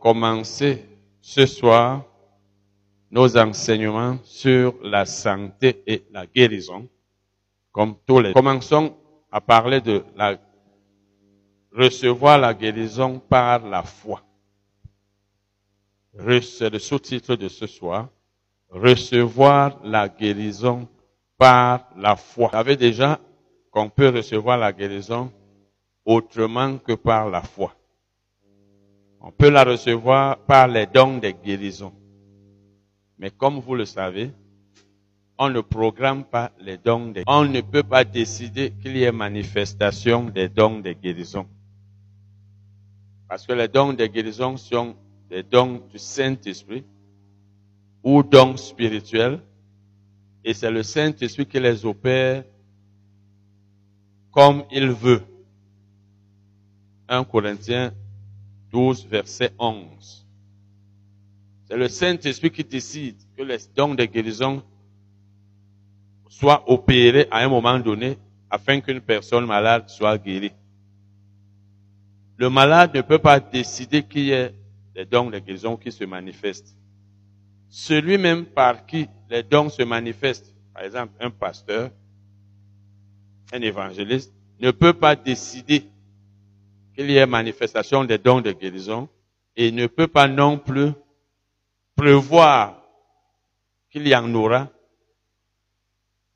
commencer ce soir nos enseignements sur la santé et la guérison, comme tous les. Commençons à parler de la, recevoir la guérison par la foi. C'est le sous-titre de ce soir. Recevoir la guérison par la foi. Vous savez déjà qu'on peut recevoir la guérison autrement que par la foi. On peut la recevoir par les dons de guérison. Mais comme vous le savez, on ne programme pas les dons de On ne peut pas décider qu'il y ait manifestation des dons de guérison. Parce que les dons de guérison sont des dons du Saint-Esprit ou dons spirituels. Et c'est le Saint-Esprit qui les opère comme il veut. 1 Corinthiens 12, verset 11. C'est le Saint-Esprit qui décide que les dons de guérison soient opérés à un moment donné afin qu'une personne malade soit guérie. Le malade ne peut pas décider qu'il y ait des dons de guérison qui se manifestent. Celui même par qui les dons se manifestent, par exemple un pasteur, un évangéliste, ne peut pas décider qu'il y ait manifestation des dons de guérison et ne peut pas non plus prévoir qu'il y en aura.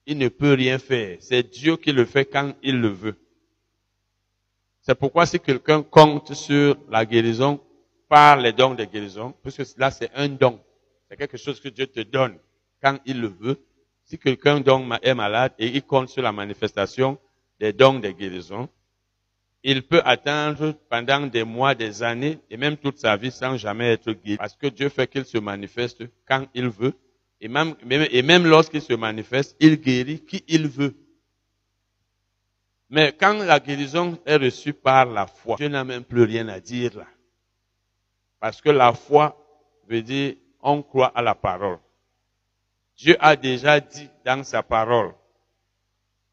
Il ne peut rien faire. C'est Dieu qui le fait quand il le veut. C'est pourquoi si quelqu'un compte sur la guérison par les dons de guérison, puisque là c'est un don, c'est quelque chose que Dieu te donne quand il le veut. Si quelqu'un est malade et il compte sur la manifestation des dons de guérison, il peut attendre pendant des mois, des années et même toute sa vie sans jamais être guéri. Parce que Dieu fait qu'il se manifeste quand il veut. Et même, et même lorsqu'il se manifeste, il guérit qui il veut. Mais quand la guérison est reçue par la foi, Dieu n'a même plus rien à dire là. Parce que la foi veut dire on croit à la parole. Dieu a déjà dit dans sa parole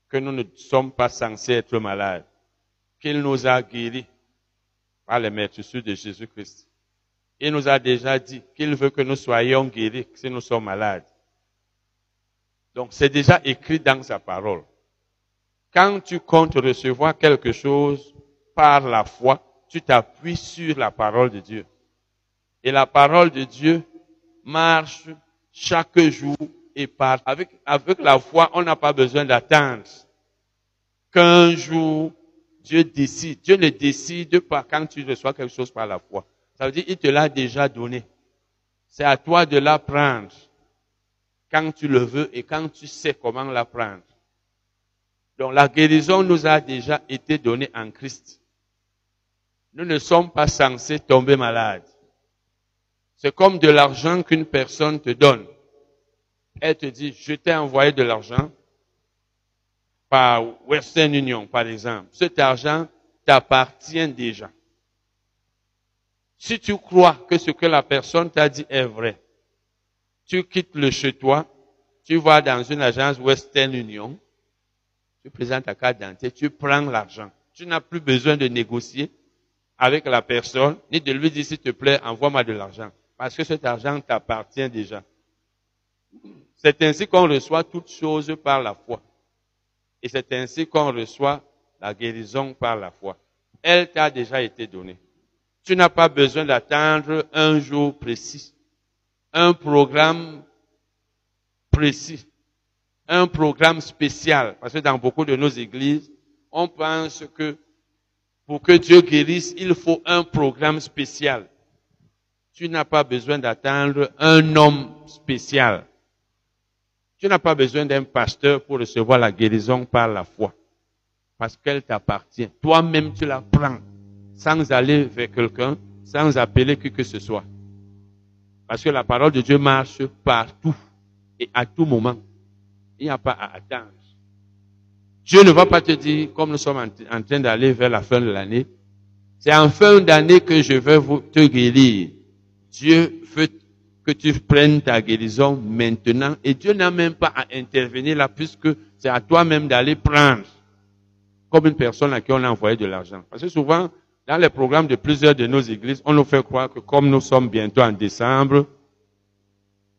que nous ne sommes pas censés être malades qu'il nous a guéris par les maîtresses de Jésus-Christ. Il nous a déjà dit qu'il veut que nous soyons guéris si nous sommes malades. Donc c'est déjà écrit dans sa parole. Quand tu comptes recevoir quelque chose par la foi, tu t'appuies sur la parole de Dieu. Et la parole de Dieu marche chaque jour et par. Avec, avec la foi, on n'a pas besoin d'attendre qu'un jour Dieu décide. Dieu ne décide pas quand tu reçois quelque chose par la foi. Ça veut dire il te l'a déjà donné. C'est à toi de l'apprendre quand tu le veux et quand tu sais comment l'apprendre. Donc la guérison nous a déjà été donnée en Christ. Nous ne sommes pas censés tomber malades. C'est comme de l'argent qu'une personne te donne. Elle te dit, je t'ai envoyé de l'argent, par Western Union, par exemple, cet argent t'appartient déjà. Si tu crois que ce que la personne t'a dit est vrai, tu quittes le chez toi, tu vas dans une agence Western Union, tu présentes ta carte d'identité, tu prends l'argent. Tu n'as plus besoin de négocier avec la personne, ni de lui dire, s'il te plaît, envoie-moi de l'argent. Parce que cet argent t'appartient déjà. C'est ainsi qu'on reçoit toutes choses par la foi. Et c'est ainsi qu'on reçoit la guérison par la foi. Elle t'a déjà été donnée. Tu n'as pas besoin d'attendre un jour précis, un programme précis, un programme spécial. Parce que dans beaucoup de nos églises, on pense que pour que Dieu guérisse, il faut un programme spécial. Tu n'as pas besoin d'attendre un homme spécial. Tu n'as pas besoin d'un pasteur pour recevoir la guérison par la foi. Parce qu'elle t'appartient. Toi-même, tu la prends. Sans aller vers quelqu'un, sans appeler qui que ce soit. Parce que la parole de Dieu marche partout et à tout moment. Il n'y a pas à attendre. Dieu ne va pas te dire, comme nous sommes en, train d'aller vers la fin de l'année, c'est en fin d'année que je vais vous, te guérir. Dieu veut que tu prennes ta guérison maintenant. Et Dieu n'a même pas à intervenir là puisque c'est à toi-même d'aller prendre. Comme une personne à qui on a envoyé de l'argent. Parce que souvent, Dans les programmes de plusieurs de nos églises, on nous fait croire que comme nous sommes bientôt en décembre,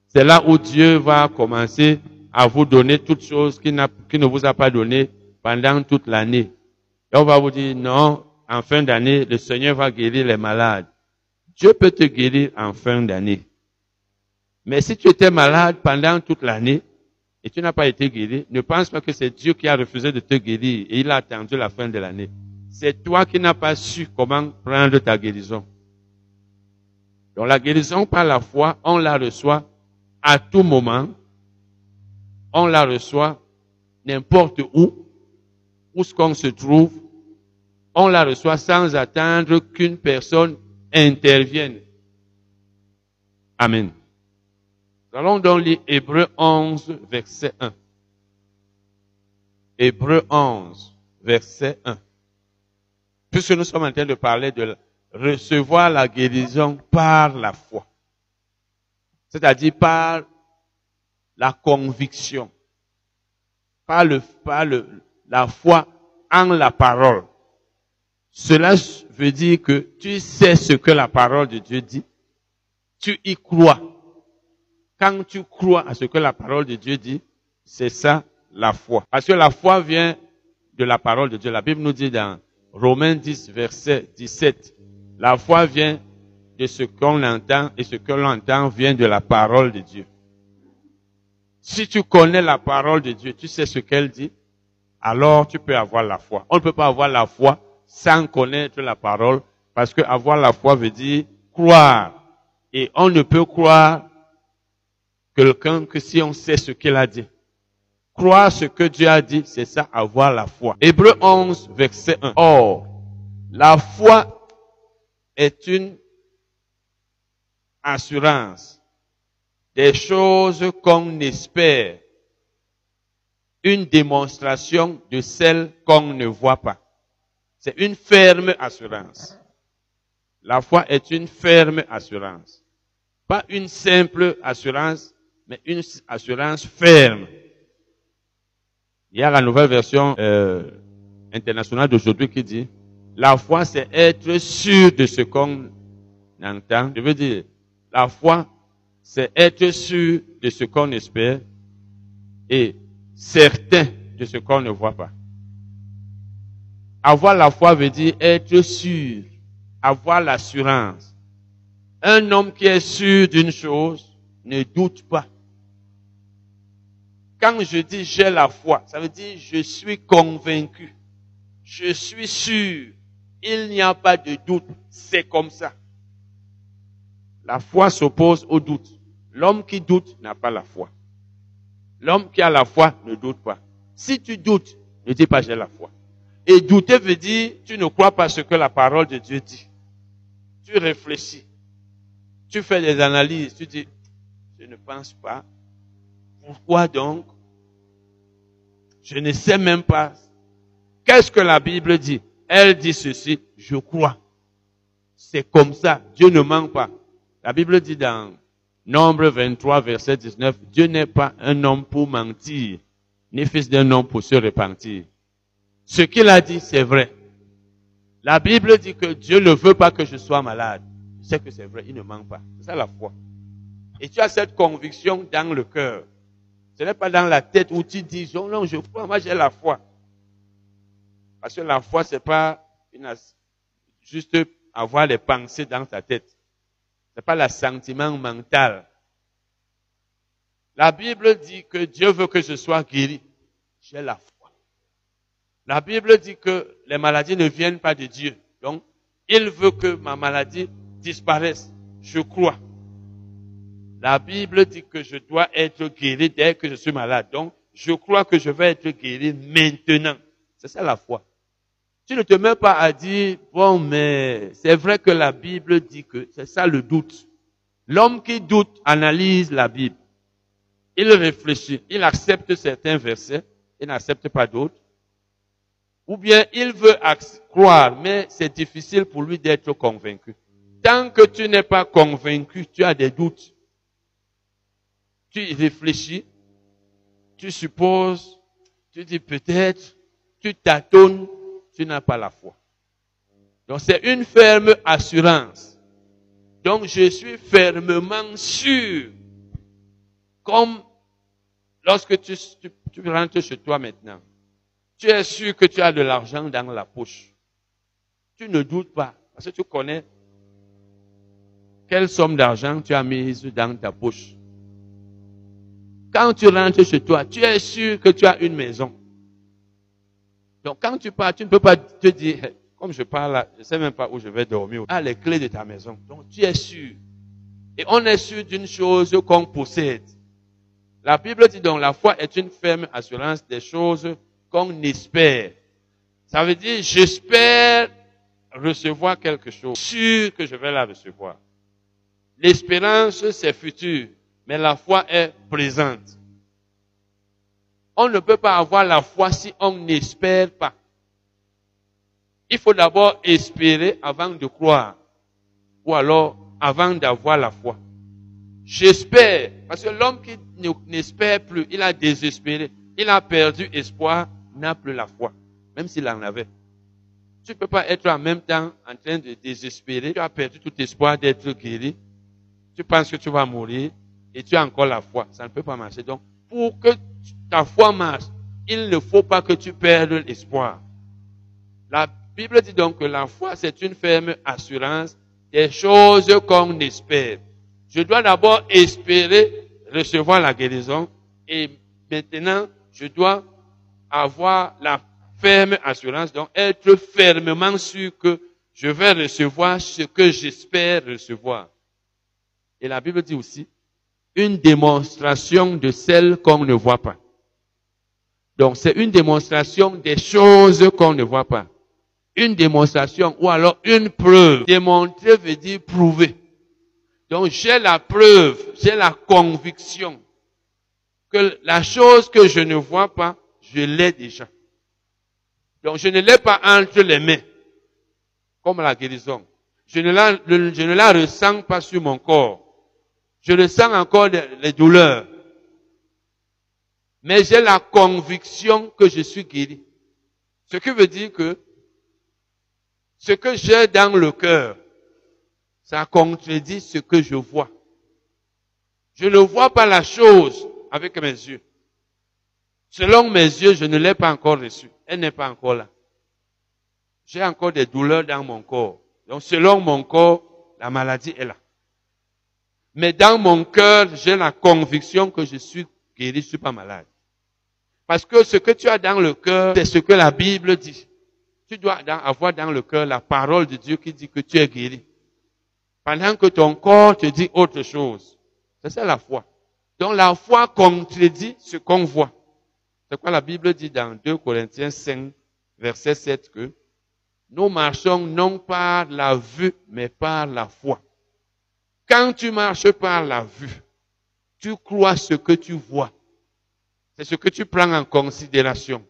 c'est là où Dieu va commencer à vous donner toutes choses qu'il, ne vous a pas données pendant toute l'année. Et on va vous dire, non, en fin d'année, le Seigneur va guérir les malades. Dieu peut te guérir en fin d'année. Mais si tu étais malade pendant toute l'année et tu n'as pas été guéri, ne pense pas que c'est Dieu qui a refusé de te guérir et il a attendu la fin de l'année. C'est toi qui n'as pas su comment prendre ta guérison. Donc la guérison par la foi, on la reçoit à tout moment. On la reçoit n'importe où, où ce qu'on se trouve. On la reçoit sans attendre qu'une personne intervienne. Amen. Nous allons donc lire Hébreu 11, verset 1. Hébreu 11, verset 1. Puisque nous sommes en train de parler de recevoir la guérison par la foi. C'est-à-dire par la conviction. Par le, par le, la foi en la parole. Cela veut dire que tu sais ce que la parole de Dieu dit. Tu y crois. Quand tu crois à ce que la parole de Dieu dit, c'est ça la foi. Parce que la foi vient de la parole de Dieu. La Bible nous dit dans Romains 10, verset 17, la foi vient de ce qu'on entend et ce que l'on entend vient de la parole de Dieu. Si tu connais la parole de Dieu, tu sais ce qu'elle dit, alors tu peux avoir la foi. On ne peut pas avoir la foi sans connaître la parole, parce que avoir la foi veut dire croire. Et on ne peut croire quelqu'un que si on sait ce qu'il a dit. Croire ce que Dieu a dit, c'est ça, avoir la foi. Hébreu 11, verset 1. Or, la foi est une assurance des choses qu'on espère, une démonstration de celles qu'on ne voit pas. C'est une ferme assurance. La foi est une ferme assurance. Pas une simple assurance, mais une assurance ferme. Il y a la nouvelle version euh, internationale d'aujourd'hui qui dit, la foi c'est être sûr de ce qu'on entend. Je veux dire, la foi c'est être sûr de ce qu'on espère et certain de ce qu'on ne voit pas. Avoir la foi veut dire être sûr, avoir l'assurance. Un homme qui est sûr d'une chose ne doute pas. Quand je dis j'ai la foi, ça veut dire je suis convaincu. Je suis sûr. Il n'y a pas de doute. C'est comme ça. La foi s'oppose au doute. L'homme qui doute n'a pas la foi. L'homme qui a la foi ne doute pas. Si tu doutes, ne dis pas j'ai la foi. Et douter veut dire tu ne crois pas ce que la parole de Dieu dit. Tu réfléchis. Tu fais des analyses. Tu dis, je ne pense pas. Pourquoi donc Je ne sais même pas. Qu'est-ce que la Bible dit Elle dit ceci, je crois. C'est comme ça. Dieu ne ment pas. La Bible dit dans Nombre 23, verset 19, Dieu n'est pas un homme pour mentir, ni fils d'un homme pour se repentir. Ce qu'il a dit, c'est vrai. La Bible dit que Dieu ne veut pas que je sois malade. Je sais que c'est vrai, il ne ment pas. C'est ça la foi. Et tu as cette conviction dans le cœur. Ce n'est pas dans la tête où tu dis, oh non, je crois, moi j'ai la foi. Parce que la foi, c'est pas une, juste avoir les pensées dans ta tête. C'est pas le sentiment mental. La Bible dit que Dieu veut que je sois guéri. J'ai la foi. La Bible dit que les maladies ne viennent pas de Dieu. Donc, il veut que ma maladie disparaisse. Je crois. La Bible dit que je dois être guéri dès que je suis malade. Donc, je crois que je vais être guéri maintenant. C'est ça la foi. Tu ne te mets pas à dire, bon, mais c'est vrai que la Bible dit que c'est ça le doute. L'homme qui doute analyse la Bible. Il réfléchit, il accepte certains versets, il n'accepte pas d'autres. Ou bien il veut croire, mais c'est difficile pour lui d'être convaincu. Tant que tu n'es pas convaincu, tu as des doutes. Tu réfléchis, tu supposes, tu dis peut-être, tu tâtonnes, tu n'as pas la foi. Donc c'est une ferme assurance. Donc je suis fermement sûr. Comme lorsque tu, tu, rentres chez toi maintenant, tu es sûr que tu as de l'argent dans la poche. Tu ne doutes pas, parce que tu connais quelle somme d'argent tu as mise dans ta poche. Quand tu rentres chez toi, tu es sûr que tu as une maison. Donc quand tu pars, tu ne peux pas te dire, comme je parle là, je ne sais même pas où je vais dormir. Ah, les clés de ta maison. Donc tu es sûr. Et on est sûr d'une chose qu'on possède. La Bible dit donc la foi est une ferme assurance des choses qu'on espère. Ça veut dire j'espère recevoir quelque chose, sûr que je vais la recevoir. L'espérance c'est futur, mais la foi est présente. On ne peut pas avoir la foi si on n'espère pas. Il faut d'abord espérer avant de croire. Ou alors avant d'avoir la foi. J'espère. Parce que l'homme qui n'espère plus, il a désespéré. Il a perdu espoir, n'a plus la foi. Même s'il en avait. Tu ne peux pas être en même temps en train de désespérer. Tu as perdu tout espoir d'être guéri. Tu penses que tu vas mourir et tu as encore la foi. Ça ne peut pas marcher. Donc, pour que ta foi marche, il ne faut pas que tu perdes l'espoir. La Bible dit donc que la foi, c'est une ferme assurance des choses qu'on espère. Je dois d'abord espérer recevoir la guérison et maintenant, je dois avoir la ferme assurance, donc être fermement sûr que je vais recevoir ce que j'espère recevoir. Et la Bible dit aussi, une démonstration de celle qu'on ne voit pas. Donc c'est une démonstration des choses qu'on ne voit pas une démonstration ou alors une preuve. Démontrer veut dire prouver. Donc j'ai la preuve, j'ai la conviction que la chose que je ne vois pas, je l'ai déjà. Donc je ne l'ai pas entre les mains, comme la guérison. Je ne la, je ne la ressens pas sur mon corps. Je ressens encore les douleurs. Mais j'ai la conviction que je suis guéri. Ce qui veut dire que ce que j'ai dans le cœur, ça contredit ce que je vois. Je ne vois pas la chose avec mes yeux. Selon mes yeux, je ne l'ai pas encore reçue. Elle n'est pas encore là. J'ai encore des douleurs dans mon corps. Donc selon mon corps, la maladie est là. Mais dans mon cœur, j'ai la conviction que je suis guéri, je suis pas malade. Parce que ce que tu as dans le cœur, c'est ce que la Bible dit tu dois avoir dans le cœur la parole de Dieu qui dit que tu es guéri. Pendant que ton corps te dit autre chose. C'est ça la foi. Donc la foi contredit ce qu'on voit. C'est quoi la Bible dit dans 2 Corinthiens 5, verset 7 que nous marchons non par la vue, mais par la foi. Quand tu marches par la vue, tu crois ce que tu vois. C'est ce que tu prends en considération.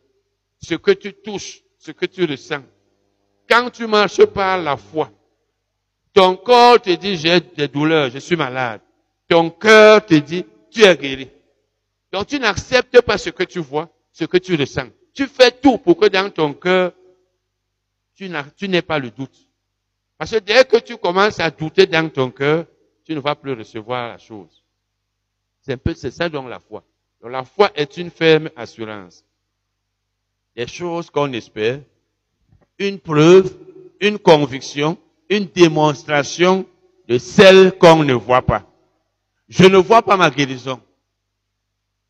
Ce que tu touches, ce que tu ressens. Quand tu marches par la foi, ton corps te dit j'ai des douleurs, je suis malade. Ton cœur te dit tu es guéri. Donc tu n'acceptes pas ce que tu vois, ce que tu ressens. Tu fais tout pour que dans ton cœur, tu n'aies pas le doute. Parce que dès que tu commences à douter dans ton cœur, tu ne vas plus recevoir la chose. C'est un peu, c'est ça donc la foi. Donc la foi est une ferme assurance des choses qu'on espère, une preuve, une conviction, une démonstration de celle qu'on ne voit pas. Je ne vois pas ma guérison,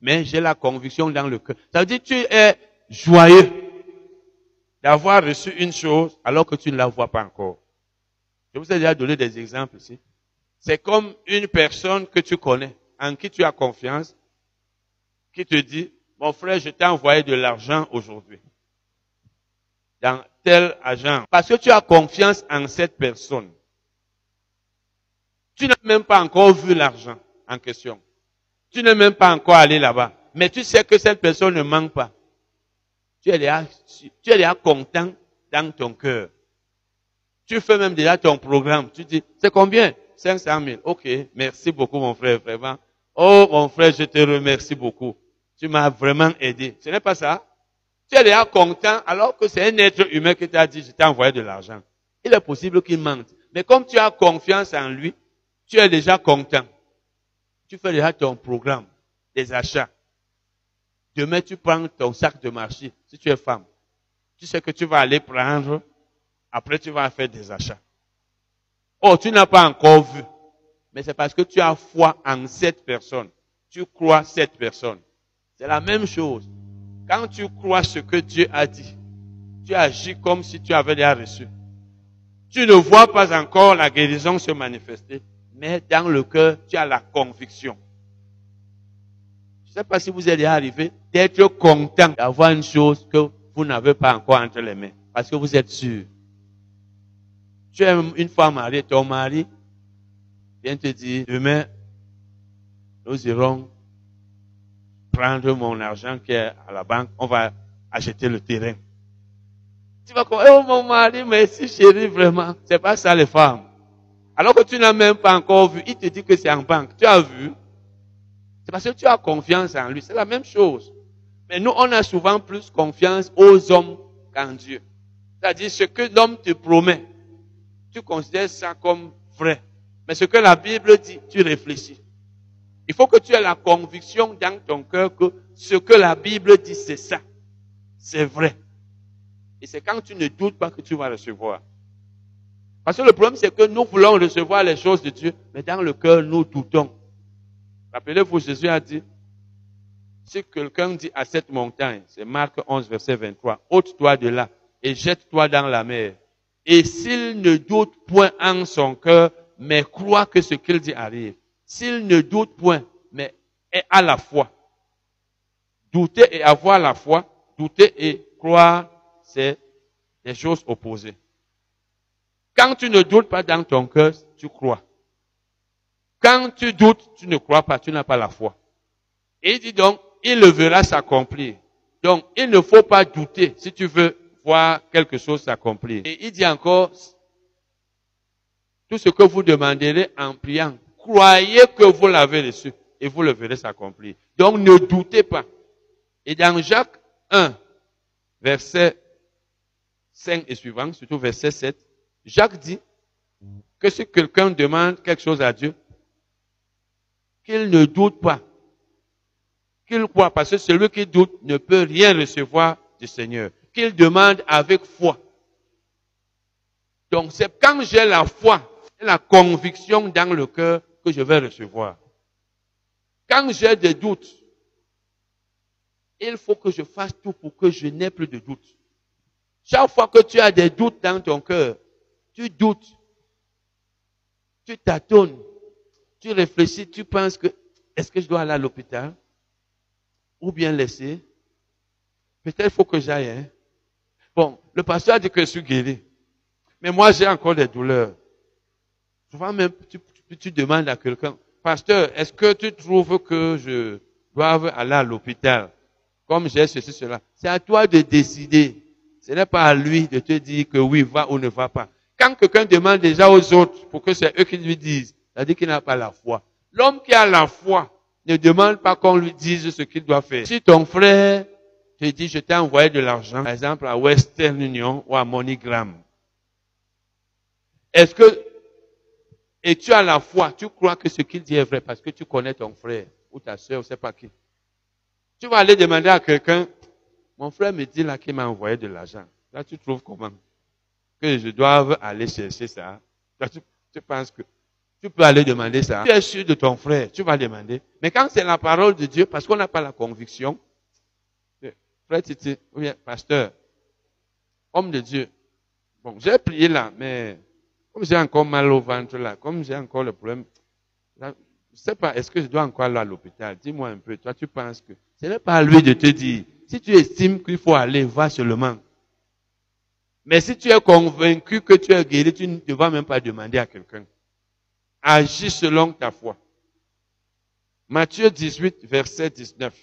mais j'ai la conviction dans le cœur. Ça veut dire que tu es joyeux d'avoir reçu une chose alors que tu ne la vois pas encore. Je vous ai déjà donné des exemples ici. C'est comme une personne que tu connais, en qui tu as confiance, qui te dit, mon frère, je t'ai envoyé de l'argent aujourd'hui. Dans tel agent. Parce que tu as confiance en cette personne. Tu n'as même pas encore vu l'argent en question. Tu n'es même pas encore allé là-bas. Mais tu sais que cette personne ne manque pas. Tu es déjà, tu es déjà content dans ton cœur. Tu fais même déjà ton programme. Tu dis, c'est combien? 500 000. Ok, merci beaucoup mon frère, vraiment. Oh mon frère, je te remercie beaucoup. Tu m'as vraiment aidé. Ce n'est pas ça. Tu es déjà content alors que c'est un être humain qui t'a dit, je t'ai envoyé de l'argent. Il est possible qu'il mente. Mais comme tu as confiance en lui, tu es déjà content. Tu fais déjà ton programme, des achats. Demain, tu prends ton sac de marché, si tu es femme. Tu sais que tu vas aller prendre, après tu vas faire des achats. Oh, tu n'as pas encore vu. Mais c'est parce que tu as foi en cette personne. Tu crois cette personne. C'est la même chose. Quand tu crois ce que Dieu a dit, tu agis comme si tu avais déjà reçu. Tu ne vois pas encore la guérison se manifester, mais dans le cœur, tu as la conviction. Je ne sais pas si vous êtes déjà arrivé d'être content d'avoir une chose que vous n'avez pas encore entre les mains, parce que vous êtes sûr. Tu es une femme mariée, ton mari vient te dire, demain, nous irons prendre mon argent qui est à la banque, on va acheter le terrain. Tu vas dire, oh mon mari, merci chérie, vraiment. C'est pas ça les femmes. Alors que tu n'as même pas encore vu, il te dit que c'est en banque. Tu as vu? C'est parce que tu as confiance en lui. C'est la même chose. Mais nous, on a souvent plus confiance aux hommes qu'en Dieu. C'est-à-dire ce que l'homme te promet, tu considères ça comme vrai. Mais ce que la Bible dit, tu réfléchis. Il faut que tu aies la conviction dans ton cœur que ce que la Bible dit, c'est ça. C'est vrai. Et c'est quand tu ne doutes pas que tu vas recevoir. Parce que le problème, c'est que nous voulons recevoir les choses de Dieu, mais dans le cœur, nous doutons. Rappelez-vous, Jésus a dit, si quelqu'un dit à cette montagne, c'est Marc 11, verset 23, ôte-toi de là et jette-toi dans la mer. Et s'il ne doute point en son cœur, mais croit que ce qu'il dit arrive, s'il ne doute point, mais est à la foi. Douter et avoir la foi, douter et croire, c'est des choses opposées. Quand tu ne doutes pas dans ton cœur, tu crois. Quand tu doutes, tu ne crois pas, tu n'as pas la foi. Et il dit donc, il le verra s'accomplir. Donc, il ne faut pas douter si tu veux voir quelque chose s'accomplir. Et il dit encore, tout ce que vous demanderez en priant, croyez que vous l'avez reçu et vous le verrez s'accomplir. Donc, ne doutez pas. Et dans Jacques 1, verset 5 et suivant, surtout verset 7, Jacques dit que si quelqu'un demande quelque chose à Dieu, qu'il ne doute pas, qu'il croit, parce que celui qui doute ne peut rien recevoir du Seigneur, qu'il demande avec foi. Donc c'est quand j'ai la foi, la conviction dans le cœur que je vais recevoir. Quand j'ai des doutes, il faut que je fasse tout pour que je n'ai plus de doutes. Chaque fois que tu as des doutes dans ton cœur, tu doutes, tu tâtonnes, tu réfléchis, tu penses que est-ce que je dois aller à l'hôpital ou bien laisser? Peut-être faut que j'aille. Hein? Bon, le pasteur a dit que je suis guéri. Mais moi, j'ai encore des douleurs. Souvent même, tu, tu demandes à quelqu'un, pasteur, est-ce que tu trouves que je dois aller à l'hôpital? Comme j'ai ceci, cela. C'est à toi de décider. Ce n'est pas à lui de te dire que oui, va ou ne va pas. Quand quelqu'un demande déjà aux autres pour que c'est eux qui lui disent, dit qu'il n'a pas la foi. L'homme qui a la foi ne demande pas qu'on lui dise ce qu'il doit faire. Si ton frère te dit, je t'ai envoyé de l'argent, par exemple à Western Union ou à MoneyGram, est-ce que, et tu as la foi, tu crois que ce qu'il dit est vrai parce que tu connais ton frère ou ta soeur, ou sais pas qui. Tu vas aller demander à quelqu'un, mon frère me dit là qu'il m'a envoyé de l'argent. Là, tu trouves comment? Que je dois aller chercher ça. Là, tu, tu penses que tu peux aller demander ça. Tu es sûr de ton frère, tu vas demander. Mais quand c'est la parole de Dieu, parce qu'on n'a pas la conviction, frère Titi, ou pasteur, homme de Dieu, bon, j'ai prié là, mais comme j'ai encore mal au ventre là, comme j'ai encore le problème, là, je sais pas, est-ce que je dois encore aller à l'hôpital? Dis-moi un peu, toi tu penses que ce n'est pas à lui de te dire. Si tu estimes qu'il faut aller, va seulement. Mais si tu es convaincu que tu es guéri, tu ne vas même pas demander à quelqu'un. Agis selon ta foi. Matthieu 18, verset 19.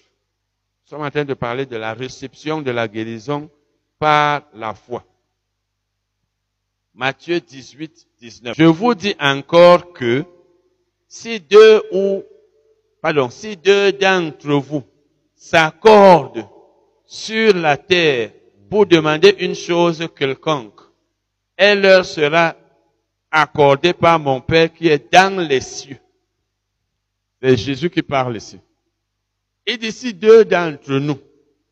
Nous sommes en train de parler de la réception de la guérison par la foi. Matthieu 18, 19. Je vous dis encore que si deux ou, pardon, si deux d'entre vous s'accordent sur la terre pour demander une chose quelconque, elle leur sera accordée par mon Père qui est dans les cieux. C'est Jésus qui parle ici. Et d'ici deux d'entre nous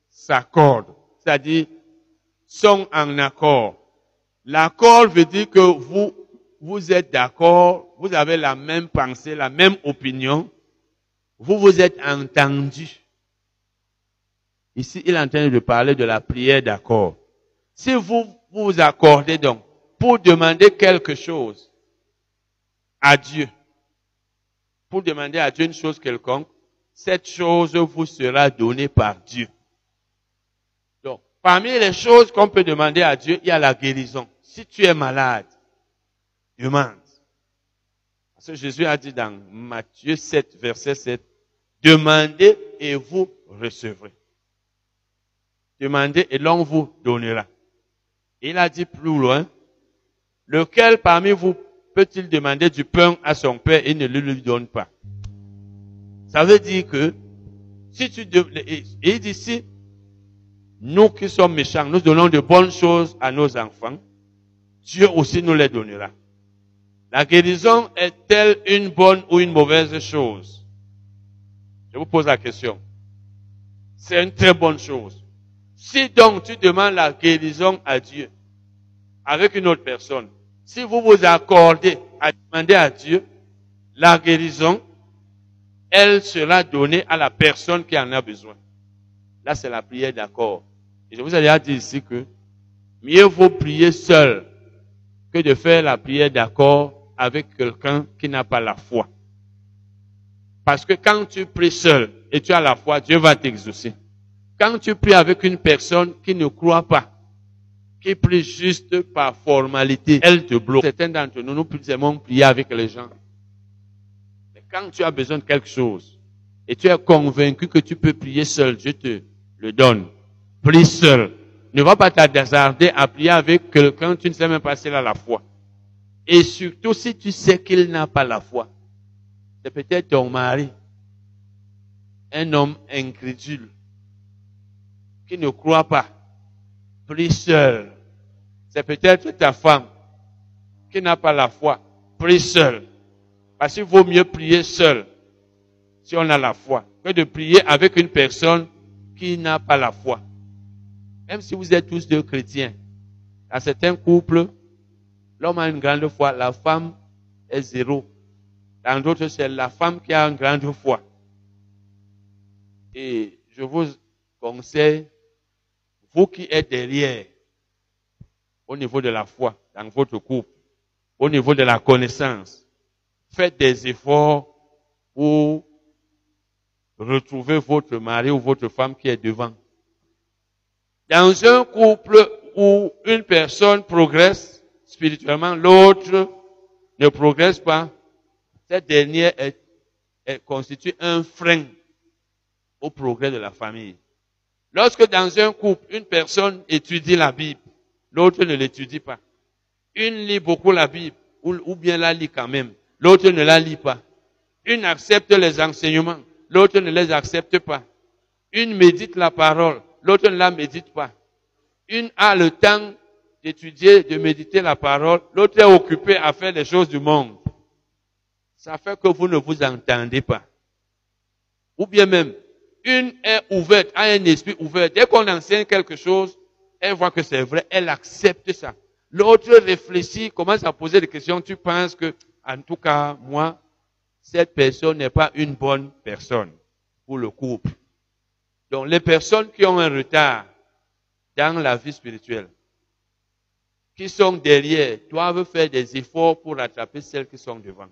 s'accordent, c'est-à-dire sont en accord. L'accord veut dire que vous, vous êtes d'accord, vous avez la même pensée, la même opinion, vous vous êtes entendus. Ici, il est en train de parler de la prière d'accord. Si vous vous accordez donc pour demander quelque chose à Dieu, pour demander à Dieu une chose quelconque, cette chose vous sera donnée par Dieu. Donc, parmi les choses qu'on peut demander à Dieu, il y a la guérison. Si tu es malade, demande. Parce que Jésus a dit dans Matthieu 7, verset 7, demandez et vous recevrez. Demandez et l'on vous donnera. Il a dit plus loin, lequel parmi vous peut-il demander du pain à son père et ne le lui donne pas? Ça veut dire que, si tu, et il nous qui sommes méchants, nous donnons de bonnes choses à nos enfants, Dieu aussi nous les donnera. La guérison est-elle une bonne ou une mauvaise chose? Je vous pose la question. C'est une très bonne chose. Si donc tu demandes la guérison à Dieu avec une autre personne, si vous vous accordez à demander à Dieu la guérison, elle sera donnée à la personne qui en a besoin. Là, c'est la prière d'accord. Je vous ai déjà dit ici que mieux vaut prier seul que de faire la prière d'accord avec quelqu'un qui n'a pas la foi. Parce que quand tu pries seul et tu as la foi, Dieu va t'exaucer. Quand tu pries avec une personne qui ne croit pas, qui prie juste par formalité, elle te bloque. Certains d'entre nous, nous aimons prier avec les gens. Quand tu as besoin de quelque chose et tu es convaincu que tu peux prier seul, Dieu te le donne. Prie seul. Ne va pas t'hasarder à prier avec quelqu'un, tu ne sais même pas s'il a la foi. Et surtout si tu sais qu'il n'a pas la foi. C'est peut-être ton mari, un homme incrédule, qui ne croit pas, prie seul. C'est peut-être ta femme qui n'a pas la foi, prie seul. Parce qu'il vaut mieux prier seul si on a la foi que de prier avec une personne qui n'a pas la foi. Même si vous êtes tous deux chrétiens, dans certains couples, l'homme a une grande foi, la femme est zéro. Dans d'autres, c'est la femme qui a une grande foi. Et je vous conseille vous qui êtes derrière, au niveau de la foi, dans votre couple, au niveau de la connaissance, faites des efforts pour retrouver votre mari ou votre femme qui est devant. Dans un couple où une personne progresse spirituellement, l'autre ne progresse pas, cette dernière constitue un frein au progrès de la famille. Lorsque dans un couple, une personne étudie la Bible, l'autre ne l'étudie pas. Une lit beaucoup la Bible, ou, bien la lit quand même, l'autre ne la lit pas. Une accepte les enseignements, l'autre ne les accepte pas. Une médite la parole, l'autre ne la médite pas. Une a le temps d'étudier, de méditer la parole, l'autre est occupé à faire les choses du monde. Ça fait que vous ne vous entendez pas. Ou bien même, une est ouverte, a un esprit ouvert. Dès qu'on enseigne quelque chose, elle voit que c'est vrai, elle accepte ça. L'autre réfléchit, commence à poser des questions. Tu penses que, en tout cas, moi, cette personne n'est pas une bonne personne pour le couple. Donc, les personnes qui ont un retard dans la vie spirituelle, qui sont derrière, doivent faire des efforts pour rattraper celles qui sont devant.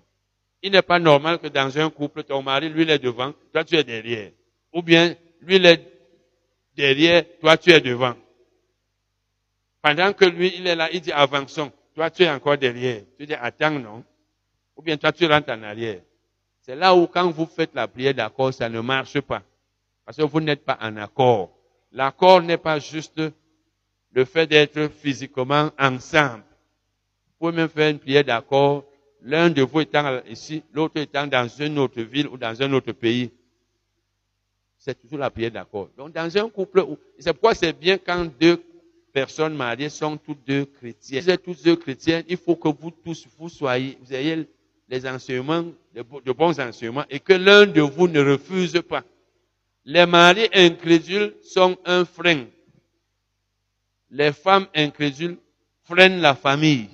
Il n'est pas normal que dans un couple, ton mari, lui, il est devant, toi, tu es derrière. Ou bien, lui, il est derrière, toi, tu es devant. Pendant que lui, il est là, il dit avançons. Toi, tu es encore derrière. Tu dis attends, non. Ou bien toi, tu rentres en arrière. C'est là où, quand vous faites la prière d'accord, ça ne marche pas. Parce que vous n'êtes pas en accord. L'accord n'est pas juste le fait d'être physiquement ensemble. Vous pouvez même faire une prière d'accord, l'un de vous étant ici, l'autre étant dans une autre ville ou dans un autre pays c'est toujours la prière d'accord. Donc, dans un couple, c'est pourquoi c'est bien quand deux personnes mariées sont toutes deux chrétiennes. Si vous êtes toutes deux chrétiennes, il faut que vous tous, vous soyez, vous ayez les enseignements, de bons enseignements, et que l'un de vous ne refuse pas. Les maris incrédules sont un frein. Les femmes incrédules freinent la famille.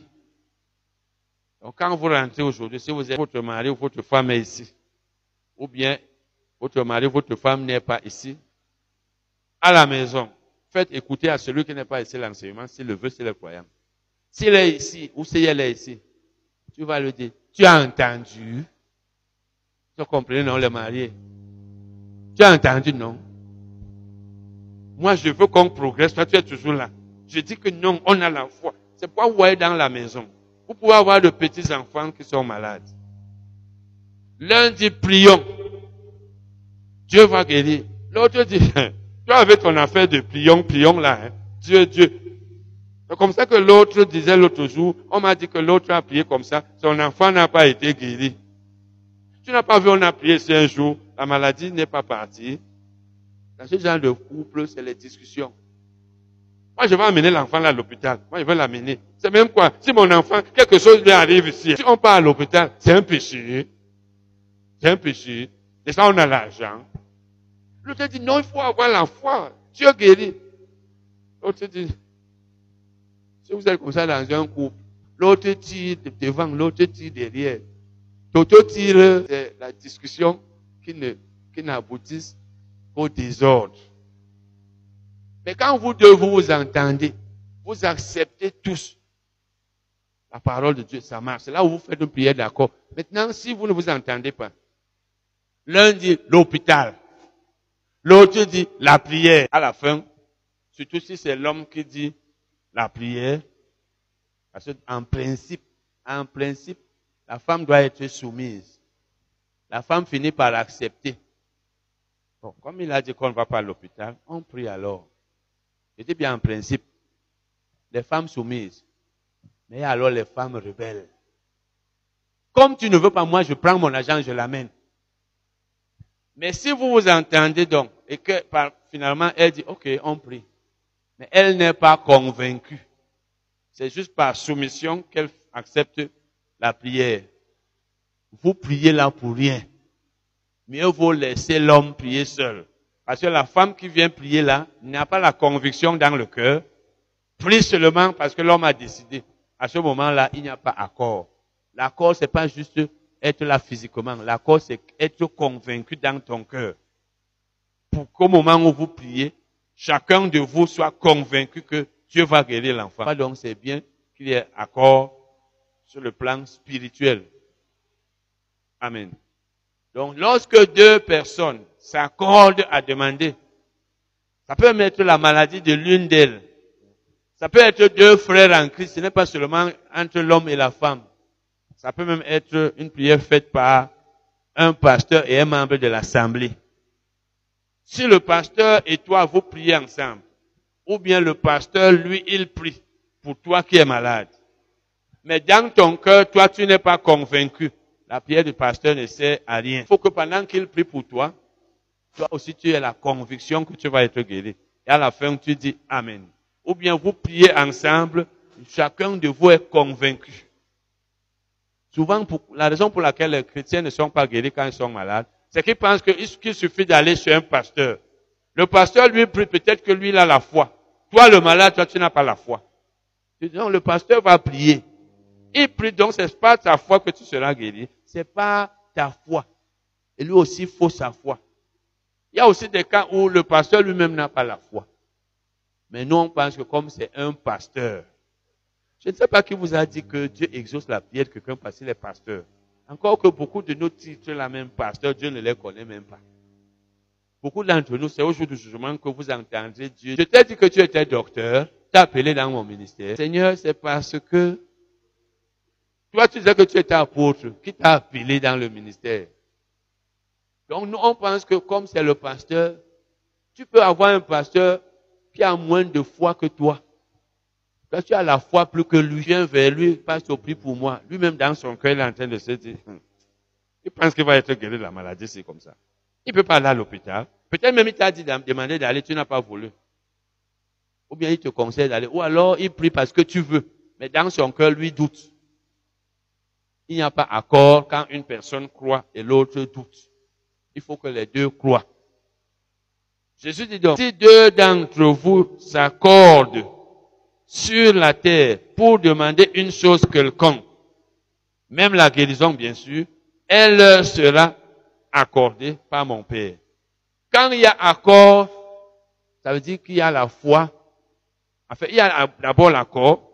Donc quand vous rentrez aujourd'hui, si vous êtes votre mari ou votre femme est ici, ou bien votre mari ou votre femme n'est pas ici, à la maison, faites écouter à celui qui n'est pas ici l'enseignement, s'il le veut, c'est le croyant. S'il est ici, ou si elle est ici, tu vas lui dire, tu as entendu? Tu as compris, non, le marié? Tu as entendu, non? Moi, je veux qu'on progresse. Toi, tu es toujours là. Je dis que non, on a la foi. C'est pas vous êtes dans la maison. Vous pouvez avoir de petits enfants qui sont malades. L'un dit prions. Dieu va guérir. L'autre dit, toi avec ton affaire de prions, prions là, hein. Dieu, Dieu. C'est comme ça que l'autre disait l'autre jour, on m'a dit que l'autre a prié comme ça, son enfant n'a pas été guéri. Tu n'as pas vu, on a prié un jour, la maladie n'est pas partie. Dans ce genre de couple, c'est les discussions. Moi, je vais amener l'enfant là à l'hôpital. Moi, je vais l'amener. C'est même quoi? Si mon enfant, quelque chose lui arrive ici, si on part à l'hôpital, c'est un péché. C'est un péché. Et ça, on a l'argent. L'autre dit, non, il faut avoir la foi. Dieu guérit. L'autre dit, si vous êtes comme ça dans un couple, l'autre tire devant, l'autre tire derrière. L'autre tire, la discussion qui ne, qui qu'au désordre. Mais quand vous deux vous, vous entendez, vous acceptez tous la parole de Dieu, ça marche. C'est là où vous faites une prière d'accord. Maintenant, si vous ne vous entendez pas, l'un dit l'hôpital, l'autre dit la prière. À la fin, surtout si c'est l'homme qui dit la prière, parce qu'en principe, en principe, la femme doit être soumise. La femme finit par accepter. Comme il a dit qu'on ne va pas à l'hôpital, on prie alors. C'était bien en principe. Les femmes soumises. Mais alors les femmes rebelles. Comme tu ne veux pas, moi je prends mon argent, je l'amène. Mais si vous vous entendez donc, et que finalement elle dit, ok, on prie. Mais elle n'est pas convaincue. C'est juste par soumission qu'elle accepte la prière. Vous priez là pour rien. Mieux vaut laisser l'homme prier seul. Parce que la femme qui vient prier là n'a pas la conviction dans le cœur. Prie seulement parce que l'homme a décidé. À ce moment-là, il n'y a pas accord. L'accord, c'est pas juste être là physiquement. L'accord, c'est être convaincu dans ton cœur. Pour qu'au moment où vous priez, chacun de vous soit convaincu que Dieu va guérir l'enfant. Donc, c'est bien qu'il y ait accord sur le plan spirituel. Amen. Donc, lorsque deux personnes s'accordent à demander, ça peut être la maladie de l'une d'elles. Ça peut être deux frères en Christ. Ce n'est pas seulement entre l'homme et la femme. Ça peut même être une prière faite par un pasteur et un membre de l'assemblée. Si le pasteur et toi, vous priez ensemble, ou bien le pasteur, lui, il prie pour toi qui es malade. Mais dans ton cœur, toi, tu n'es pas convaincu la prière du pasteur ne sert à rien. Il faut que pendant qu'il prie pour toi, toi aussi tu aies la conviction que tu vas être guéri. Et à la fin, tu dis Amen. Ou bien vous priez ensemble, chacun de vous est convaincu. Souvent, la raison pour laquelle les chrétiens ne sont pas guéris quand ils sont malades, c'est qu'ils pensent qu'il suffit d'aller chez un pasteur. Le pasteur, lui, prie peut-être que lui, il a la foi. Toi, le malade, toi, tu n'as pas la foi. Non, le pasteur va prier. Il prie donc, c'est pas ta foi que tu seras guéri, c'est pas ta foi. Et lui aussi faut sa foi. Il y a aussi des cas où le pasteur lui-même n'a pas la foi. Mais nous, on pense que comme c'est un pasteur, je ne sais pas qui vous a dit que Dieu exauce la prière de quelqu'un parce qu'il est pasteur. Encore que beaucoup de nos titres, la même pasteur, Dieu ne les connaît même pas. Beaucoup d'entre nous, c'est au jour du jugement que vous entendrez Dieu. Je t'ai dit que tu étais docteur, t'as appelé dans mon ministère. Seigneur, c'est parce que toi, tu disais que tu étais apôtre. Qui t'a appelé dans le ministère? Donc, nous, on pense que comme c'est le pasteur, tu peux avoir un pasteur qui a moins de foi que toi. Toi, tu as la foi plus que lui. Viens vers lui, passe au prix pour moi. Lui-même, dans son cœur, il est en train de se dire, hum, il pense qu'il va être guéri de la maladie, c'est comme ça. Il peut pas aller à l'hôpital. Peut-être même il t'a dit, demandé d'aller, tu n'as pas voulu. Ou bien il te conseille d'aller. Ou alors il prie parce que tu veux. Mais dans son cœur, lui doute. Il n'y a pas accord quand une personne croit et l'autre doute. Il faut que les deux croient. Jésus dit donc, si deux d'entre vous s'accordent sur la terre pour demander une chose quelconque, même la guérison bien sûr, elle leur sera accordée par mon Père. Quand il y a accord, ça veut dire qu'il y a la foi. Enfin, il y a d'abord l'accord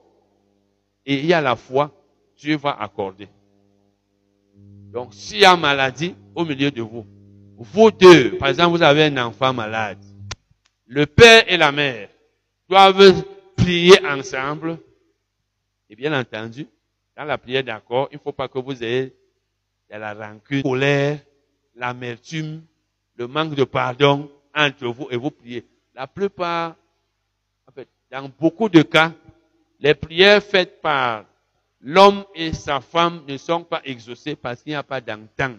et il y a la foi. Dieu va accorder. Donc, s'il y a maladie au milieu de vous, vous deux, par exemple, vous avez un enfant malade, le père et la mère doivent prier ensemble. Et bien entendu, dans la prière d'accord, il ne faut pas que vous ayez la rancune, la colère, l'amertume, le manque de pardon entre vous et vous priez. La plupart, en fait, dans beaucoup de cas, les prières faites par l'homme et sa femme ne sont pas exaucées parce qu'il n'y a pas d'entente.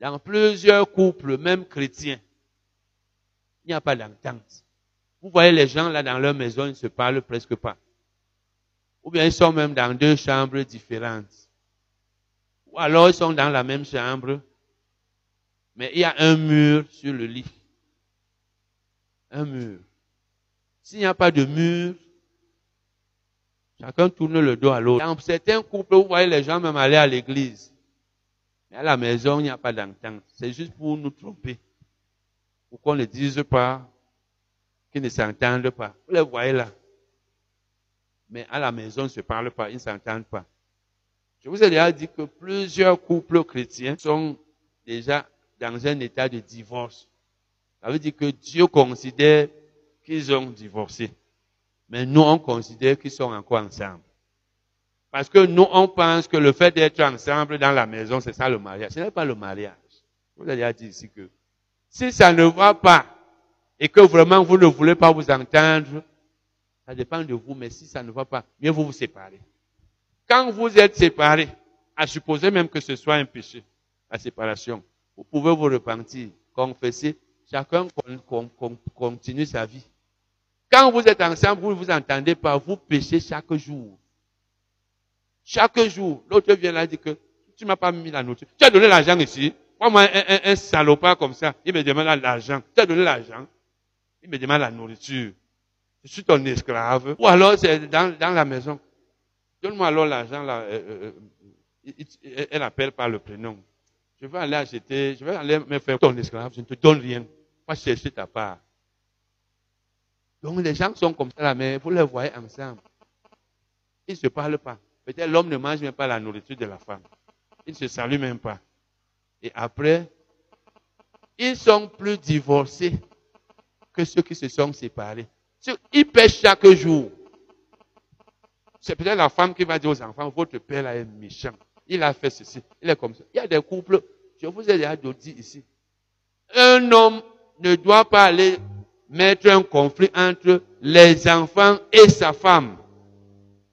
Dans plusieurs couples, même chrétiens, il n'y a pas d'entente. Vous voyez les gens là dans leur maison, ils ne se parlent presque pas. Ou bien ils sont même dans deux chambres différentes. Ou alors ils sont dans la même chambre, mais il y a un mur sur le lit. Un mur. S'il n'y a pas de mur, chacun tourne le dos à l'autre. Dans certains couples, vous voyez les gens même aller à l'église. Mais à la maison, il n'y a pas d'entente. C'est juste pour nous tromper. Pour qu'on ne dise pas qu'ils ne s'entendent pas. Vous les voyez là. Mais à la maison, ils ne se parlent pas, ils ne s'entendent pas. Je vous ai déjà dit que plusieurs couples chrétiens sont déjà dans un état de divorce. Ça veut dire que Dieu considère qu'ils ont divorcé. Mais nous, on considère qu'ils sont encore ensemble. Parce que nous, on pense que le fait d'être ensemble dans la maison, c'est ça le mariage. Ce n'est pas le mariage. Vous avez déjà dit ici que si ça ne va pas et que vraiment vous ne voulez pas vous entendre, ça dépend de vous, mais si ça ne va pas, mieux vous vous séparez. Quand vous êtes séparés, à supposer même que ce soit un péché, la séparation, vous pouvez vous repentir, confesser, chacun continue sa vie. Quand vous êtes ensemble, vous ne vous entendez pas, vous péchez chaque jour. Chaque jour, l'autre vient là et dit que tu m'as pas mis la nourriture. Tu as donné l'argent ici. Moi, un, un, un, salopard comme ça, il me demande l'argent. Tu as donné l'argent. Il me demande la nourriture. Je suis ton esclave. Ou alors, c'est dans, la maison. Donne-moi alors l'argent. Euh, euh, euh elle appelle par le prénom. Je vais aller acheter, je vais aller me faire ton esclave. Je ne te donne rien. Moi, chercher ta part. Donc, les gens sont comme ça mais vous les voyez ensemble. Ils ne se parlent pas. Peut-être l'homme ne mange même pas la nourriture de la femme. Il ne se salue même pas. Et après, ils sont plus divorcés que ceux qui se sont séparés. Ils pêchent chaque jour. C'est peut-être la femme qui va dire aux enfants, votre père là est méchant. Il a fait ceci. Il est comme ça. Il y a des couples, je vous ai déjà dit ici. Un homme ne doit pas aller mettre un conflit entre les enfants et sa femme.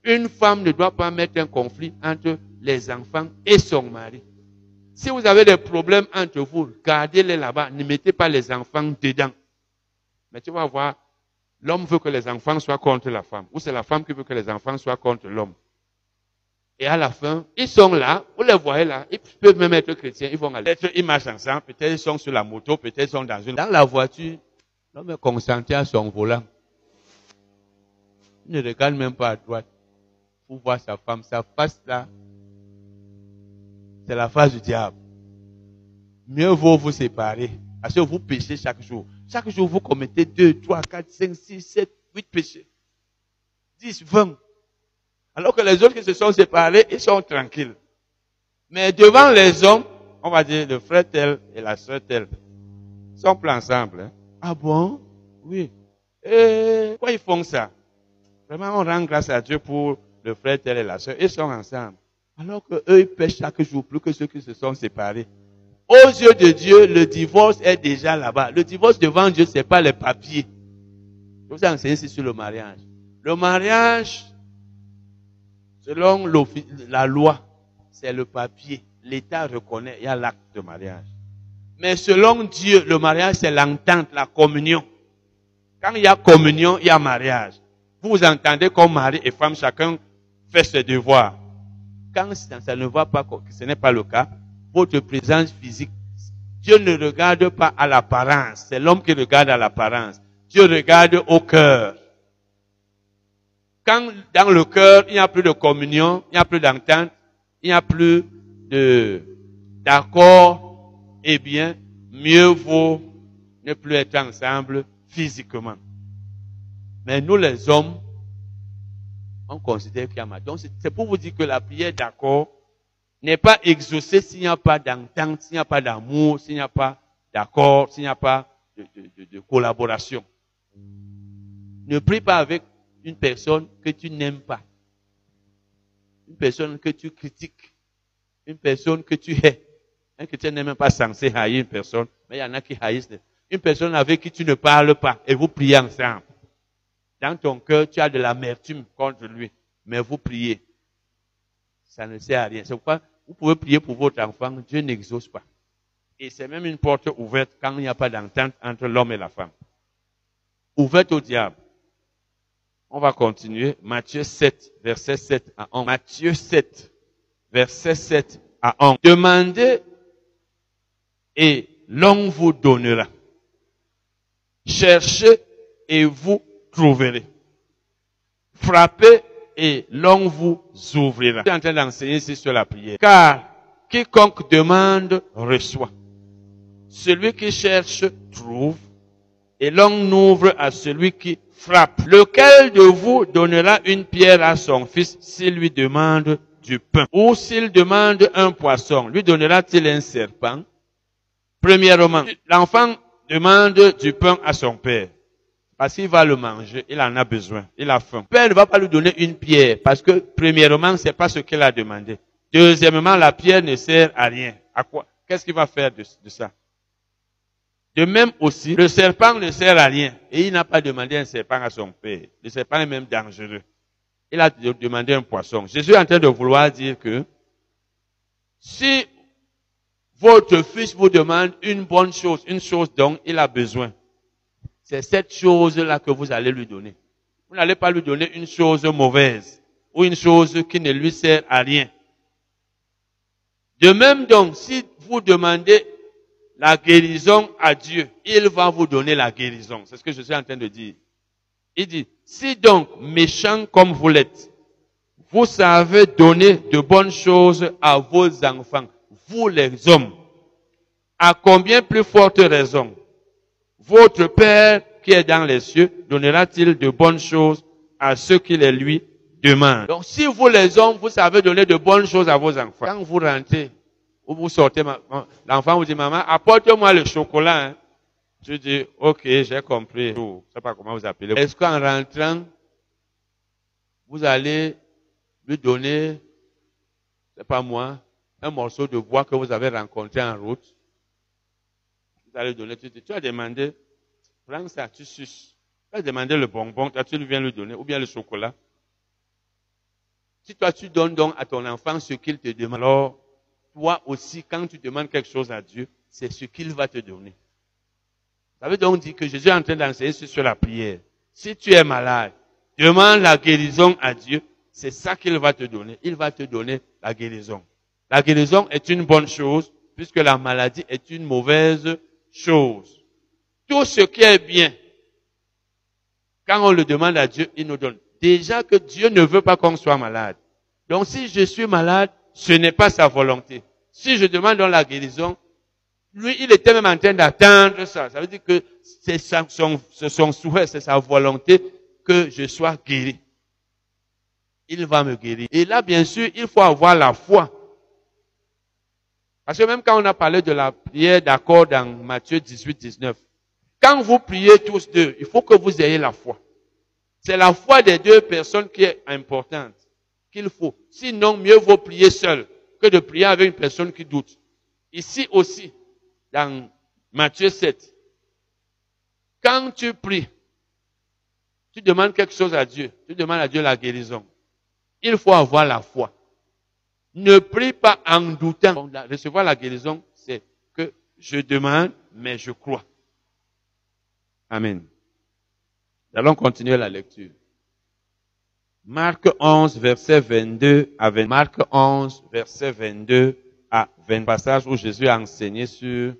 Une femme ne doit pas mettre un conflit entre les enfants et son mari. Si vous avez des problèmes entre vous, gardez-les là-bas. Ne mettez pas les enfants dedans. Mais tu vas voir, l'homme veut que les enfants soient contre la femme. Ou c'est la femme qui veut que les enfants soient contre l'homme. Et à la fin, ils sont là, vous les voyez là, ils peuvent même être chrétiens, ils vont aller. Peut-être ils marchent ensemble, peut-être ils sont sur la moto, peut-être ils sont dans une... Dans la voiture, l'homme est concentré à son volant. Il ne regarde même pas à droite pour voir sa femme. Sa face là, c'est la face du diable. Mieux vaut vous séparer. Parce que vous péchez chaque jour. Chaque jour, vous commettez 2, 3, 4, 5, 6, 7, 8 péchés. 10, 20. Alors que les autres qui se sont séparés, ils sont tranquilles. Mais devant les hommes, on va dire le frère tel et la soeur tel, ils sont plus ensemble. Hein. Ah bon? Oui. Et pourquoi ils font ça? Vraiment, on rend grâce à Dieu pour le frère tel et la soeur. Ils sont ensemble. Alors que eux, ils pêchent chaque jour plus que ceux qui se sont séparés. Aux yeux de Dieu, le divorce est déjà là-bas. Le divorce devant Dieu, c'est pas les papiers. Je vous ai enseigné sur le mariage. Le mariage, selon la loi, c'est le papier. L'État reconnaît, il y a l'acte de mariage. Mais selon Dieu, le mariage, c'est l'entente, la communion. Quand il y a communion, il y a mariage. Vous entendez comme mari et femme, chacun fait ses devoirs. Quand ça ne va pas, ce n'est pas le cas, votre présence physique, Dieu ne regarde pas à l'apparence. C'est l'homme qui regarde à l'apparence. Dieu regarde au cœur. Quand dans le cœur, il n'y a plus de communion, il n'y a plus d'entente, il n'y a plus d'accord, eh bien, mieux vaut ne plus être ensemble physiquement. Mais nous les hommes, on considère qu'il y a mal. Donc c'est pour vous dire que la prière d'accord n'est pas exaucée s'il n'y a pas d'entente, s'il n'y a pas d'amour, s'il n'y a pas d'accord, s'il n'y a pas de, de, de, collaboration. Ne prie pas avec une personne que tu n'aimes pas. Une personne que tu critiques. Une personne que tu hais. Un chrétien n'est même pas censé haïr une personne, mais il y en a qui haïssent. Une personne avec qui tu ne parles pas et vous priez ensemble. Dans ton cœur, tu as de l'amertume contre lui, mais vous priez. Ça ne sert à rien. C'est pourquoi vous pouvez prier pour votre enfant, Dieu n'exauce pas. Et c'est même une porte ouverte quand il n'y a pas d'entente entre l'homme et la femme. Ouverte au diable. On va continuer. Matthieu 7, verset 7 à 11. Matthieu 7, verset 7 à 11. Demandez et l'on vous donnera. Cherchez et vous trouverez. Frappez et l'on vous ouvrira. Je suis en train d'enseigner ici sur la prière. Car quiconque demande reçoit. Celui qui cherche trouve. Et l'on ouvre à celui qui frappe. Lequel de vous donnera une pierre à son fils s'il lui demande du pain? Ou s'il demande un poisson, lui donnera-t-il un serpent? Premièrement, l'enfant demande du pain à son père. Parce qu'il va le manger, il en a besoin, il a faim. Père ne va pas lui donner une pierre, parce que premièrement, c'est pas ce qu'il a demandé. Deuxièmement, la pierre ne sert à rien. À quoi? Qu'est-ce qu'il va faire de, de ça? De même aussi, le serpent ne sert à rien. Et il n'a pas demandé un serpent à son père. Le serpent est même dangereux. Il a demandé un poisson. Jésus est en train de vouloir dire que si votre fils vous demande une bonne chose, une chose dont il a besoin. C'est cette chose-là que vous allez lui donner. Vous n'allez pas lui donner une chose mauvaise ou une chose qui ne lui sert à rien. De même donc, si vous demandez la guérison à Dieu, il va vous donner la guérison. C'est ce que je suis en train de dire. Il dit, si donc, méchant comme vous l'êtes, vous savez donner de bonnes choses à vos enfants, vous les hommes, à combien plus forte raison votre Père qui est dans les cieux donnera-t-il de bonnes choses à ceux qui les lui demandent? Donc si vous les hommes, vous savez donner de bonnes choses à vos enfants, quand vous rentrez ou vous sortez, l'enfant vous dit, maman, apporte-moi le chocolat. Hein. Je dis, ok, j'ai compris. Je sais pas comment vous appelez. Est-ce qu'en rentrant, vous allez lui donner, c'est pas moi, un morceau de bois que vous avez rencontré en route? Tu, as demandé, prends ça, tu suces. Tu as demandé le bonbon, tu viens lui donner, ou bien le chocolat. Si toi tu donnes donc à ton enfant ce qu'il te demande, alors toi aussi, quand tu demandes quelque chose à Dieu, c'est ce qu'il va te donner. Ça veut donc dire que Jésus est en train d'enseigner sur la prière. Si tu es malade, demande la guérison à Dieu, c'est ça qu'il va te donner. Il va te donner la guérison. La guérison est une bonne chose, puisque la maladie est une mauvaise chose. Tout ce qui est bien, quand on le demande à Dieu, il nous donne. Déjà que Dieu ne veut pas qu'on soit malade. Donc si je suis malade, ce n'est pas sa volonté. Si je demande dans la guérison, lui, il était même en train d'attendre ça. Ça veut dire que c'est son, son souhait, c'est sa volonté que je sois guéri. Il va me guérir. Et là, bien sûr, il faut avoir la foi. Parce que même quand on a parlé de la prière d'accord dans Matthieu 18, 19, quand vous priez tous deux, il faut que vous ayez la foi. C'est la foi des deux personnes qui est importante, qu'il faut. Sinon, mieux vaut prier seul que de prier avec une personne qui doute. Ici aussi, dans Matthieu 7, quand tu pries, tu demandes quelque chose à Dieu, tu demandes à Dieu la guérison. Il faut avoir la foi. Ne prie pas en doutant. Recevoir la guérison, c'est que je demande, mais je crois. Amen. allons continuer la lecture. Marc 11, verset 22 à 20. Marc 11, verset 22 à 20. Passage où Jésus a enseigné sur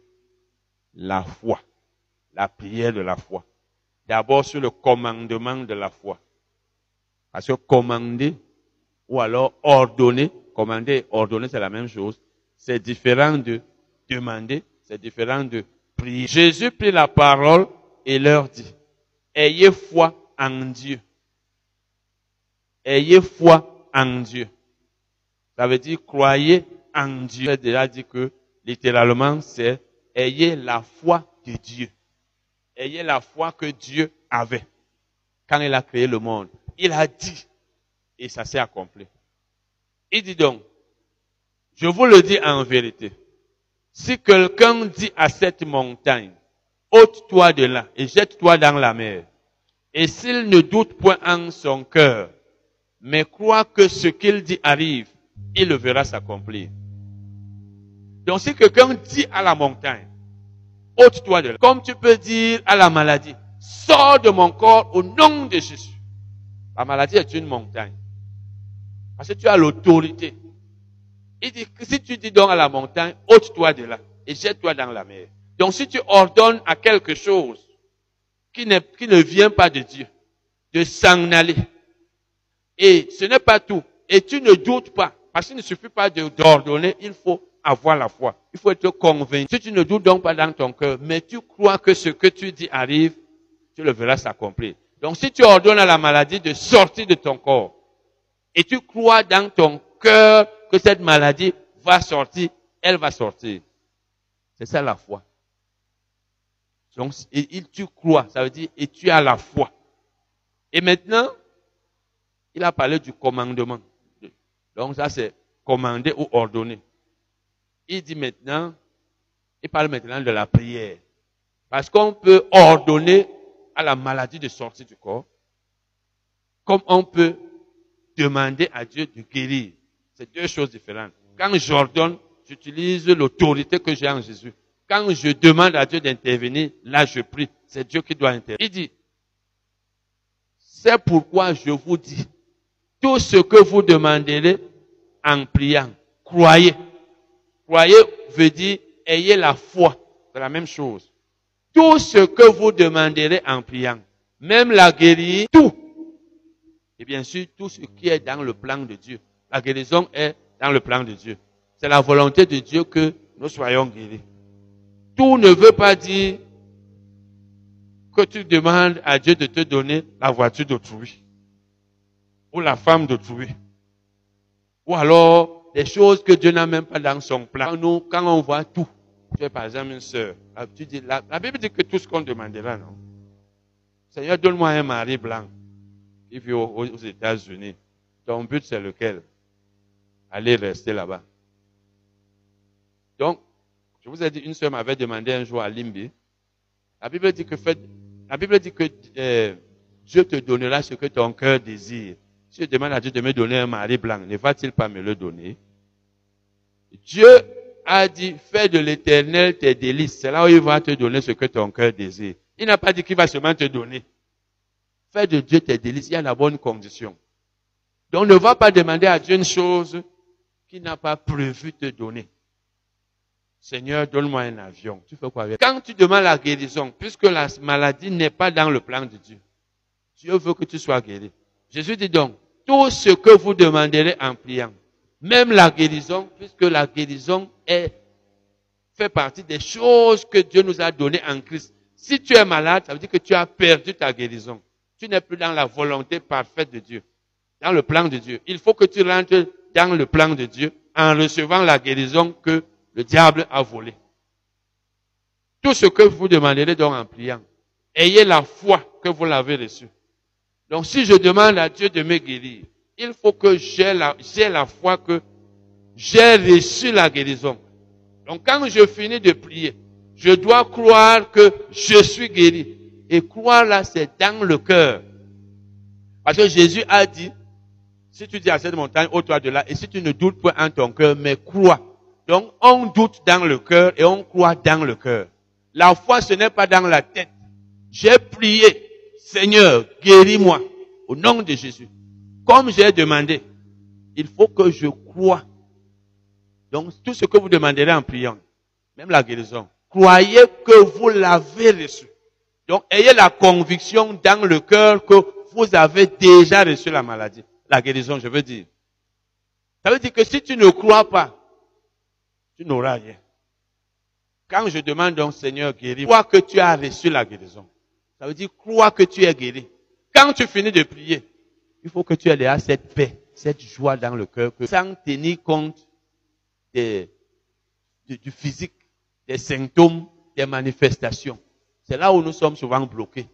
la foi, la prière de la foi. D'abord sur le commandement de la foi. Parce que commander ou alors ordonner, commander ordonner c'est la même chose. C'est différent de demander, c'est différent de prier. Jésus prit la parole et leur dit, ayez foi en Dieu. Ayez foi en Dieu. Ça veut dire croyez en Dieu. J'ai déjà dit que littéralement c'est ayez la foi de Dieu. Ayez la foi que Dieu avait quand il a créé le monde. Il a dit et ça s'est accompli. Il dit donc, je vous le dis en vérité, si quelqu'un dit à cette montagne, ôte-toi de là et jette-toi dans la mer, et s'il ne doute point en son cœur, mais croit que ce qu'il dit arrive, il le verra s'accomplir. Donc si quelqu'un dit à la montagne, ôte-toi de là, comme tu peux dire à la maladie, sors de mon corps au nom de Jésus. La maladie est une montagne. Parce que tu as l'autorité. Il dit si tu dis donc à la montagne, ôte-toi de là et jette-toi dans la mer. Donc si tu ordonnes à quelque chose qui, qui ne vient pas de Dieu, de s'en aller, et ce n'est pas tout, et tu ne doutes pas, parce qu'il ne suffit pas d'ordonner, il faut avoir la foi. Il faut être convaincu. Si tu ne doutes donc pas dans ton cœur, mais tu crois que ce que tu dis arrive, tu le verras s'accomplir. Donc si tu ordonnes à la maladie de sortir de ton corps, et tu crois dans ton cœur que cette maladie va sortir, elle va sortir. C'est ça la foi. Donc, tu crois, ça veut dire, et tu as la foi. Et maintenant, il a parlé du commandement. Donc ça c'est commander ou ordonner. Il dit maintenant, il parle maintenant de la prière. Parce qu'on peut ordonner à la maladie de sortir du corps, comme on peut demander à Dieu de guérir. C'est deux choses différentes. Quand j'ordonne, j'utilise l'autorité que j'ai en Jésus. Quand je demande à Dieu d'intervenir, là je prie. C'est Dieu qui doit intervenir. Il dit, c'est pourquoi je vous dis, tout ce que vous demanderez en priant, croyez. Croyez veut dire, ayez la foi. C'est la même chose. Tout ce que vous demanderez en priant, même la guérir, tout. Et bien sûr, tout ce qui est dans le plan de Dieu. La guérison est dans le plan de Dieu. C'est la volonté de Dieu que nous soyons guéris. Tout ne veut pas dire que tu demandes à Dieu de te donner la voiture d'autrui ou la femme d'autrui. Ou alors des choses que Dieu n'a même pas dans son plan. Nous, quand on voit tout, tu es par exemple une sœur, dis, la, Bible dit que tout ce qu'on demandera, non Seigneur, donne-moi un mari blanc qui vit aux, États-Unis. Ton but, c'est lequel? Aller rester là-bas. Donc, je vous ai dit, une sœur m'avait demandé un jour à Limbi. La Bible dit que, la Bible dit que euh, Dieu te donnera ce que ton cœur désire. Si je demande à Dieu de me donner un mari blanc, ne va-t-il pas me le donner? Dieu a dit, fais de l'éternel tes délices. C'est là où il va te donner ce que ton cœur désire. Il n'a pas dit qu'il va seulement te donner. Fais de Dieu tes délices. Il y a la bonne condition. Donc ne va pas demander à Dieu une chose qu'il n'a pas prévu te donner. Seigneur, donne-moi un avion. Tu fais quoi avec? Quand tu demandes la guérison, puisque la maladie n'est pas dans le plan de Dieu, Dieu veut que tu sois guéri. Jésus dit donc, tout ce que vous demanderez en priant, même la guérison, puisque la guérison est, fait partie des choses que Dieu nous a données en Christ. Si tu es malade, ça veut dire que tu as perdu ta guérison. Tu n'es plus dans la volonté parfaite de Dieu, dans le plan de Dieu. Il faut que tu rentres dans le plan de Dieu en recevant la guérison que le diable a volée. Tout ce que vous demanderez donc en priant, ayez la foi que vous l'avez reçue. Donc si je demande à Dieu de me guérir, il faut que j'ai la, la foi que j'ai reçu la guérison. Donc quand je finis de prier, je dois croire que je suis guéri. Et croire là, c'est dans le cœur. Parce que Jésus a dit, si tu dis à cette montagne, ô-toi de là, et si tu ne doutes pas en ton cœur, mais crois. Donc on doute dans le cœur et on croit dans le cœur. La foi, ce n'est pas dans la tête. J'ai prié. Seigneur, guéris-moi au nom de Jésus. Comme j'ai demandé, il faut que je croie. Donc, tout ce que vous demanderez en priant, même la guérison, croyez que vous l'avez reçu. Donc, ayez la conviction dans le cœur que vous avez déjà reçu la maladie. La guérison, je veux dire. Ça veut dire que si tu ne crois pas, tu n'auras rien. Quand je demande au Seigneur guéris, crois que tu as reçu la guérison. Ça veut dire crois que tu es guéri. Quand tu finis de prier, il faut que tu aies cette paix, cette joie dans le cœur, que sans tenir compte des, du physique, des symptômes, des manifestations. C'est là où nous sommes souvent bloqués.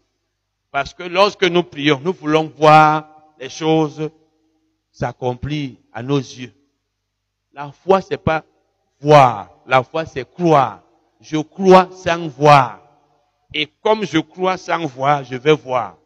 Parce que lorsque nous prions, nous voulons voir les choses s'accomplir à nos yeux. La foi, c'est pas voir. La foi, c'est croire. Je crois sans voir. Et comme je crois sans voir, je vais voir.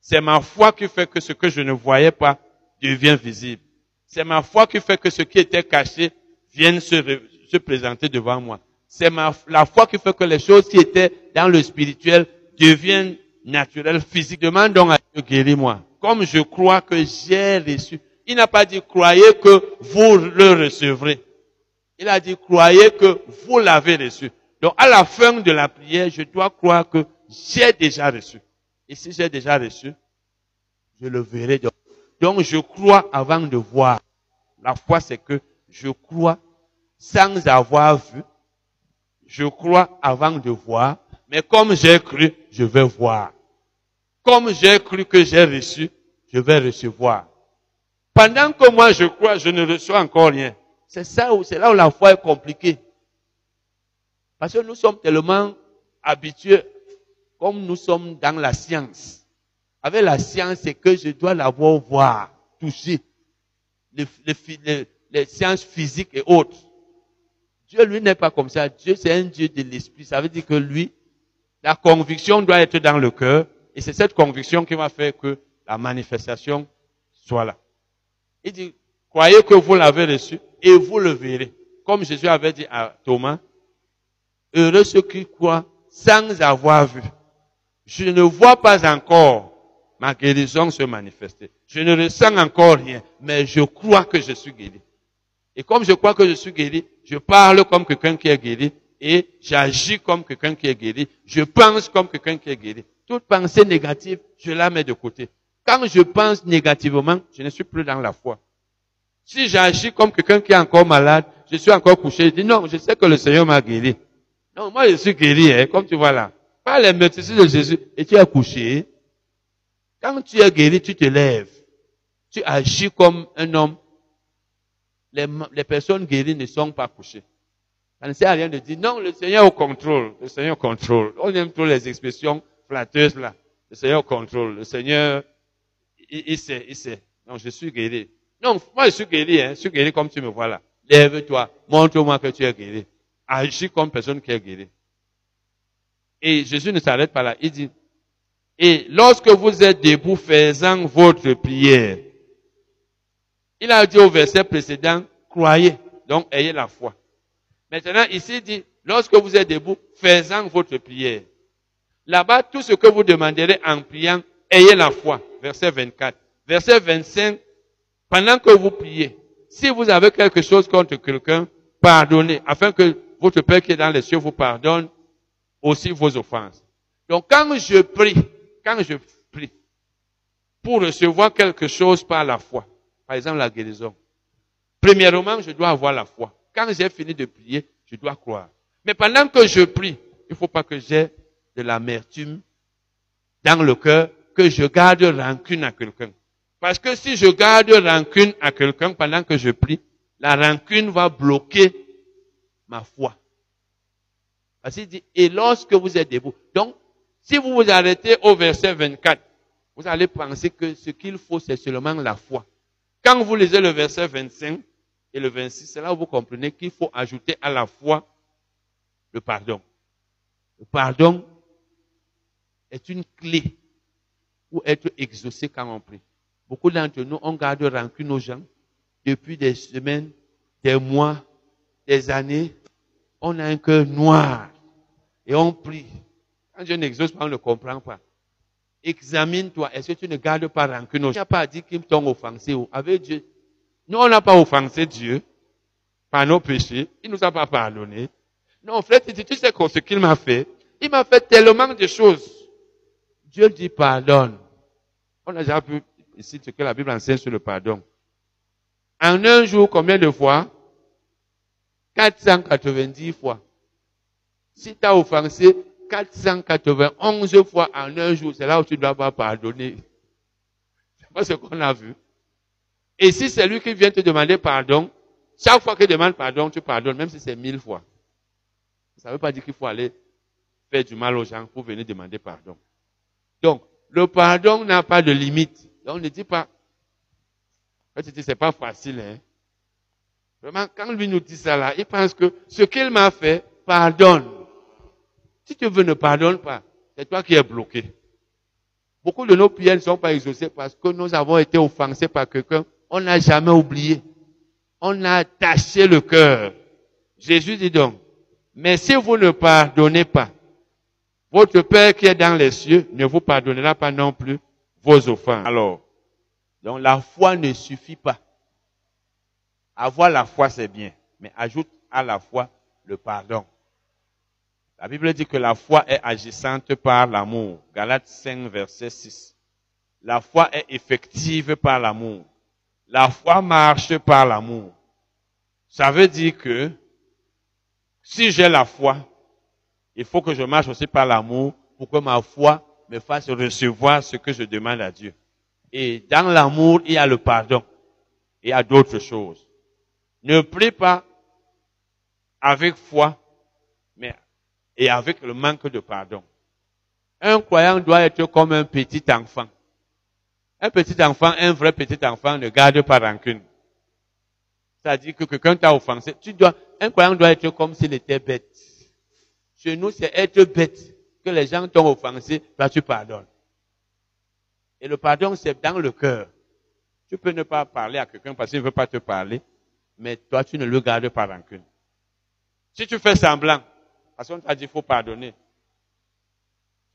C'est ma foi qui fait que ce que je ne voyais pas devient visible. C'est ma foi qui fait que ce qui était caché vienne se, se présenter devant moi. C'est la foi qui fait que les choses qui étaient dans le spirituel deviennent naturelles, physiques. Demande donc à Dieu, guéris-moi. Comme je crois que j'ai reçu. Il n'a pas dit, croyez que vous le recevrez. Il a dit, croyez que vous l'avez reçu. Donc, à la fin de la prière, je dois croire que j'ai déjà reçu. Et si j'ai déjà reçu, je le verrai. Donc, je crois avant de voir. La foi, c'est que je crois sans avoir vu. Je crois avant de voir. Mais comme j'ai cru, je vais voir. Comme j'ai cru que j'ai reçu, je vais recevoir. Pendant que moi je crois, je ne reçois encore rien. C'est ça où, c'est là où la foi est compliquée. Parce que nous sommes tellement habitués, comme nous sommes dans la science. Avec la science, c'est que je dois l'avoir voir, toucher. Les, les, les, sciences physiques et autres. Dieu, lui, n'est pas comme ça. Dieu, c'est un Dieu de l'esprit. Ça veut dire que lui, la conviction doit être dans le cœur. Et c'est cette conviction qui va faire que la manifestation soit là. Il dit, croyez que vous l'avez reçu et vous le verrez. Comme Jésus avait dit à Thomas, heureux ceux qui croient sans avoir vu. Je ne vois pas encore ma guérison se manifester. Je ne ressens encore rien, mais je crois que je suis guéri. Et comme je crois que je suis guéri, je parle comme quelqu'un qui est guéri et j'agis comme quelqu'un qui est guéri. Je pense comme quelqu'un qui est guéri. Toute pensée négative, je la mets de côté. Quand je pense négativement, je ne suis plus dans la foi. Si j'agis comme quelqu'un qui est encore malade, je suis encore couché, je dis non, je sais que le Seigneur m'a guéri. Non, moi je suis guéri, hein, comme tu vois là. Pas les médecins de Jésus, et tu es couché. Quand tu es guéri, tu te lèves. Tu agis comme un homme. Les, les personnes guéries ne sont pas couchées. Ça ne sert à rien de dire, non, le Seigneur au contrôle. Le Seigneur contrôle. On aime trop les expressions flatteuses là. Le Seigneur contrôle. Le Seigneur il, sait, il sait. Non, je suis guéri. Non, moi je suis guéri, hein. Je suis guéri comme tu me vois là. Lève-toi, montre-moi que tu es guéri. Agis comme personne qui est guéri. Et Jésus ne s'arrête pas là. Il dit, et lorsque vous êtes debout faisant votre prière, il a dit au verset précédent, croyez, donc ayez la foi. Maintenant, ici il dit, lorsque vous êtes debout faisant votre prière, là-bas, tout ce que vous demanderez en priant, ayez la foi. Verset 24. Verset 25. Pendant que vous priez, si vous avez quelque chose contre quelqu'un, pardonnez, afin que votre Père qui est dans les cieux vous pardonne aussi vos offenses. Donc quand je prie, quand je prie, pour recevoir quelque chose par la foi, par exemple la guérison, premièrement, je dois avoir la foi. Quand j'ai fini de prier, je dois croire. Mais pendant que je prie, il ne faut pas que j'ai de l'amertume dans le cœur que je garde rancune à quelqu'un. Parce que si je garde rancune à quelqu'un pendant que je prie, la rancune va bloquer ma foi. Et lorsque vous êtes debout. Donc, si vous vous arrêtez au verset 24, vous allez penser que ce qu'il faut, c'est seulement la foi. Quand vous lisez le verset 25 et le 26, c'est là où vous comprenez qu'il faut ajouter à la foi le pardon. Le pardon est une clé ou être exaucé quand on prie. Beaucoup d'entre nous, on garde rancune aux gens depuis des semaines, des mois, des années. On a un cœur noir et on prie. Quand Dieu n'exauce pas, on ne comprend pas. Examine-toi. Est-ce que tu ne gardes pas rancune? Tu n'as pas dit qu'ils t'ont offensé avec Dieu. Nous, on n'a pas offensé Dieu par nos péchés. Il nous a pas pardonné. Non, frère, tu sais ce qu'il m'a fait? Il m'a fait tellement de choses. Dieu dit pardonne. On a déjà vu ici ce que la Bible enseigne sur le pardon. En un jour, combien de fois? 490 fois. Si tu as offensé 491 fois en un jour, c'est là où tu dois pas pardonner. C'est pas ce qu'on a vu. Et si c'est lui qui vient te demander pardon, chaque fois qu'il demande pardon, tu pardonnes, même si c'est mille fois. Ça ne veut pas dire qu'il faut aller faire du mal aux gens pour venir demander pardon. Donc, le pardon n'a pas de limite. Donc, ne dit pas, c'est pas facile, hein. Vraiment, quand lui nous dit ça là, il pense que ce qu'il m'a fait, pardonne. Si tu veux, ne pardonne pas. C'est toi qui es bloqué. Beaucoup de nos prières ne sont pas exaucées parce que nous avons été offensés par quelqu'un. On n'a jamais oublié. On a attaché le cœur. Jésus dit donc, mais si vous ne pardonnez pas, votre Père qui est dans les cieux ne vous pardonnera pas non plus vos offenses. Alors, donc la foi ne suffit pas. Avoir la foi, c'est bien, mais ajoute à la foi le pardon. La Bible dit que la foi est agissante par l'amour. Galates 5, verset 6. La foi est effective par l'amour. La foi marche par l'amour. Ça veut dire que si j'ai la foi, il faut que je marche aussi par l'amour pour que ma foi me fasse recevoir ce que je demande à Dieu. Et dans l'amour, il y a le pardon. Il y a d'autres choses. Ne prie pas avec foi, et avec le manque de pardon. Un croyant doit être comme un petit enfant. Un petit enfant, un vrai petit enfant ne garde pas rancune. C'est-à-dire que quelqu'un t'a offensé. Tu dois, un croyant doit être comme s'il était bête. Chez nous, c'est être bête. Que les gens t'ont offensé, toi tu pardonnes. Et le pardon, c'est dans le cœur. Tu peux ne pas parler à quelqu'un parce qu'il ne veut pas te parler, mais toi, tu ne le gardes pas rancune. Si tu fais semblant, parce qu'on t'a dit qu'il faut pardonner,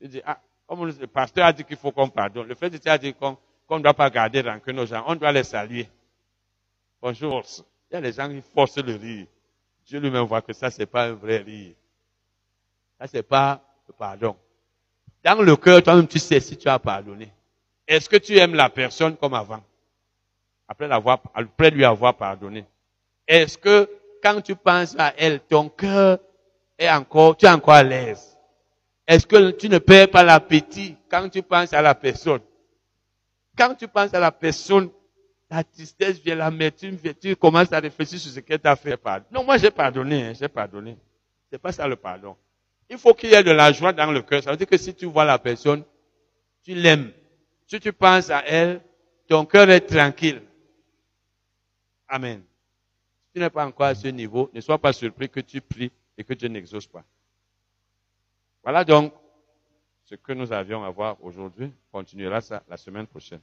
tu dis, ah, comme le pasteur a dit qu'il faut qu'on pardonne, le fait tu as dit qu'on ne doit pas garder rancune aux gens, on doit les saluer. Bonjour. Il y a des gens qui forcent le rire. Dieu lui-même voit que ça, c'est pas un vrai rire. Ça, c'est pas le pardon. Dans le cœur, toi-même, tu sais si tu as pardonné. Est-ce que tu aimes la personne comme avant? Après l'avoir, après lui avoir pardonné. Est-ce que quand tu penses à elle, ton cœur est encore, tu es encore à l'aise? Est-ce que tu ne perds pas l'appétit quand tu penses à la personne? Quand tu penses à la personne, la tristesse vient, l'amertume vient, tu commences à réfléchir sur ce qu'elle t'a fait. Non, moi j'ai pardonné, hein, j'ai pardonné. C'est pas ça le pardon. Il faut qu'il y ait de la joie dans le cœur. Ça veut dire que si tu vois la personne, tu l'aimes. Si tu penses à elle, ton cœur est tranquille. Amen. Si tu n'es pas encore à ce niveau, ne sois pas surpris que tu pries et que Dieu n'exauce pas. Voilà donc ce que nous avions à voir aujourd'hui. On continuera ça la semaine prochaine.